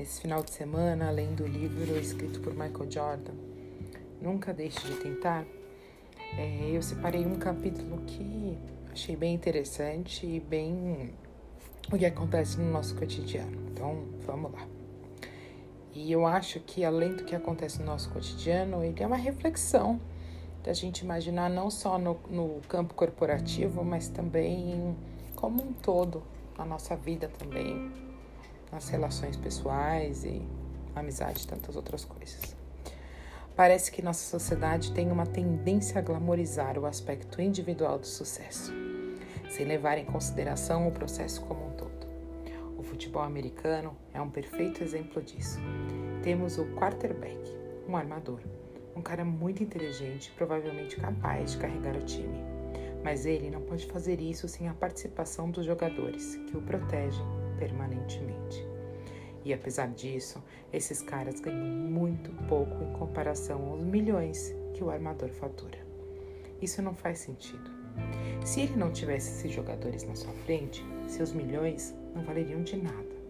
esse final de semana, além do livro escrito por Michael Jordan, Nunca Deixe de Tentar, é, eu separei um capítulo que achei bem interessante e bem o que acontece no nosso cotidiano. Então, vamos lá. E eu acho que além do que acontece no nosso cotidiano, ele é uma reflexão da gente imaginar não só no, no campo corporativo, mas também como um todo, na nossa vida também, nas relações pessoais e amizade e tantas outras coisas. Parece que nossa sociedade tem uma tendência a glamorizar o aspecto individual do sucesso, sem levar em consideração o processo como um todo. O futebol americano é um perfeito exemplo disso. Temos o quarterback, um armador, um cara muito inteligente, provavelmente capaz de carregar o time. Mas ele não pode fazer isso sem a participação dos jogadores, que o protegem permanentemente. E apesar disso, esses caras ganham muito pouco em comparação aos milhões que o armador fatura. Isso não faz sentido. Se ele não tivesse esses jogadores na sua frente, seus milhões não valeriam de nada.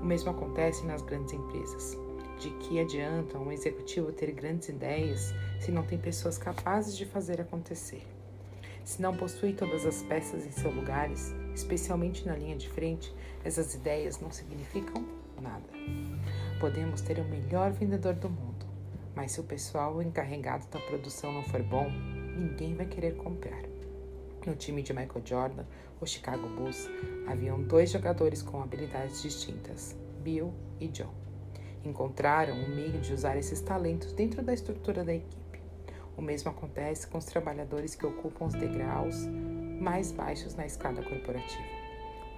O mesmo acontece nas grandes empresas. De que adianta um executivo ter grandes ideias se não tem pessoas capazes de fazer acontecer? Se não possui todas as peças em seus lugares, especialmente na linha de frente, essas ideias não significam nada. Podemos ter o melhor vendedor do mundo, mas se o pessoal encarregado da produção não for bom, ninguém vai querer comprar. No time de Michael Jordan, o Chicago Bulls, haviam dois jogadores com habilidades distintas, Bill e John. Encontraram um meio de usar esses talentos dentro da estrutura da equipe. O mesmo acontece com os trabalhadores que ocupam os degraus mais baixos na escada corporativa.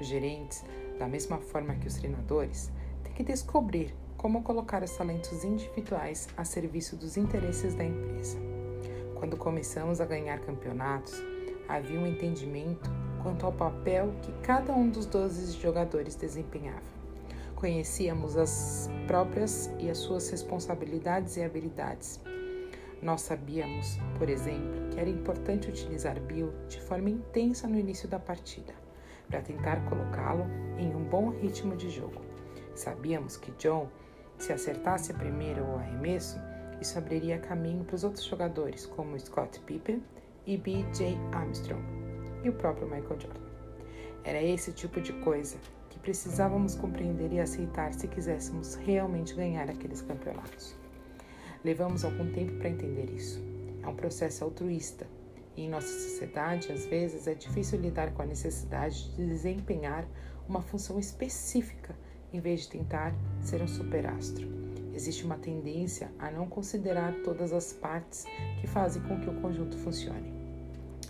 Os gerentes, da mesma forma que os treinadores, têm que descobrir como colocar os talentos individuais a serviço dos interesses da empresa. Quando começamos a ganhar campeonatos, havia um entendimento quanto ao papel que cada um dos 12 jogadores desempenhava. Conhecíamos as próprias e as suas responsabilidades e habilidades. Nós sabíamos, por exemplo, que era importante utilizar Bill de forma intensa no início da partida para tentar colocá-lo em um bom ritmo de jogo. Sabíamos que John, se acertasse primeiro o arremesso, isso abriria caminho para os outros jogadores, como Scott Pippen e B.J. Armstrong e o próprio Michael Jordan. Era esse tipo de coisa que precisávamos compreender e aceitar se quiséssemos realmente ganhar aqueles campeonatos. Levamos algum tempo para entender isso. É um processo altruísta e em nossa sociedade, às vezes, é difícil lidar com a necessidade de desempenhar uma função específica em vez de tentar ser um superastro. Existe uma tendência a não considerar todas as partes que fazem com que o conjunto funcione.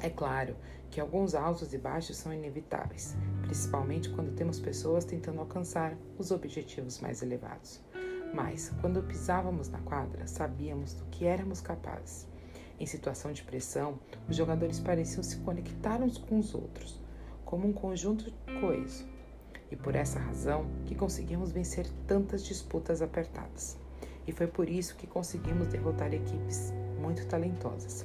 É claro que alguns altos e baixos são inevitáveis, principalmente quando temos pessoas tentando alcançar os objetivos mais elevados. Mas, quando pisávamos na quadra, sabíamos do que éramos capazes. Em situação de pressão, os jogadores pareciam se conectar uns com os outros, como um conjunto coeso. E por essa razão que conseguimos vencer tantas disputas apertadas. E foi por isso que conseguimos derrotar equipes muito talentosas.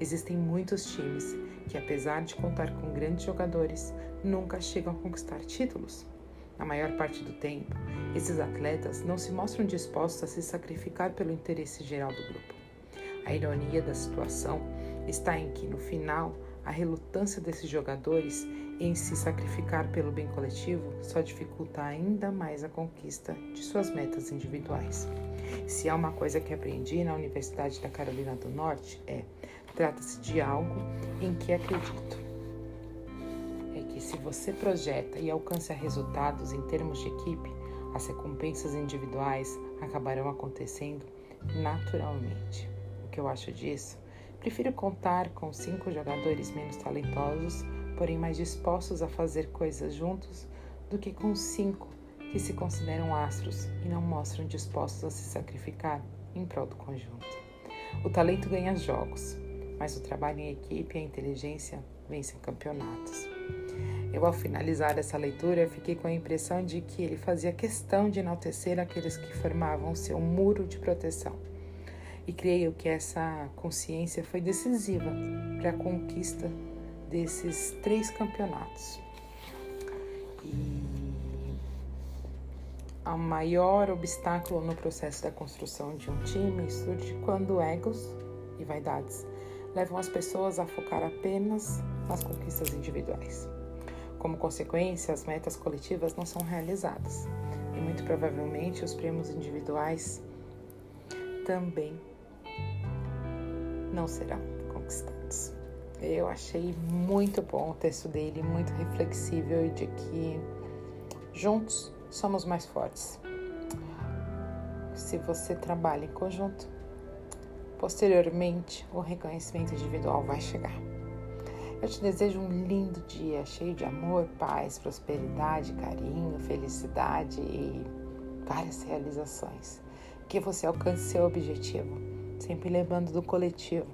Existem muitos times que, apesar de contar com grandes jogadores, nunca chegam a conquistar títulos. Na maior parte do tempo, esses atletas não se mostram dispostos a se sacrificar pelo interesse geral do grupo. A ironia da situação está em que, no final, a relutância desses jogadores em se sacrificar pelo bem coletivo só dificulta ainda mais a conquista de suas metas individuais. Se há uma coisa que aprendi na Universidade da Carolina do Norte é trata-se de algo em que acredito. Se você projeta e alcança resultados em termos de equipe, as recompensas individuais acabarão acontecendo naturalmente que eu acho disso? Prefiro contar com cinco jogadores menos talentosos, porém mais dispostos a fazer coisas juntos, do que com cinco que se consideram astros e não mostram dispostos a se sacrificar em prol do conjunto. O talento ganha jogos, mas o trabalho em equipe e a inteligência vencem campeonatos. Eu, ao finalizar essa leitura, fiquei com a impressão de que ele fazia questão de enaltecer aqueles que formavam seu muro de proteção e creio que essa consciência foi decisiva para a conquista desses três campeonatos. E a maior obstáculo no processo da construção de um time surge quando egos e vaidades levam as pessoas a focar apenas nas conquistas individuais. Como consequência, as metas coletivas não são realizadas e muito provavelmente os prêmios individuais também não serão conquistados. Eu achei muito bom o texto dele, muito reflexível e de que juntos somos mais fortes. Se você trabalha em conjunto, posteriormente o reconhecimento individual vai chegar. Eu te desejo um lindo dia cheio de amor, paz, prosperidade, carinho, felicidade e várias realizações. Que você alcance seu objetivo, sempre lembrando do coletivo,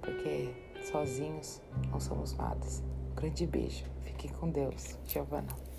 porque sozinhos não somos nada. Um grande beijo. Fique com Deus. Giovana.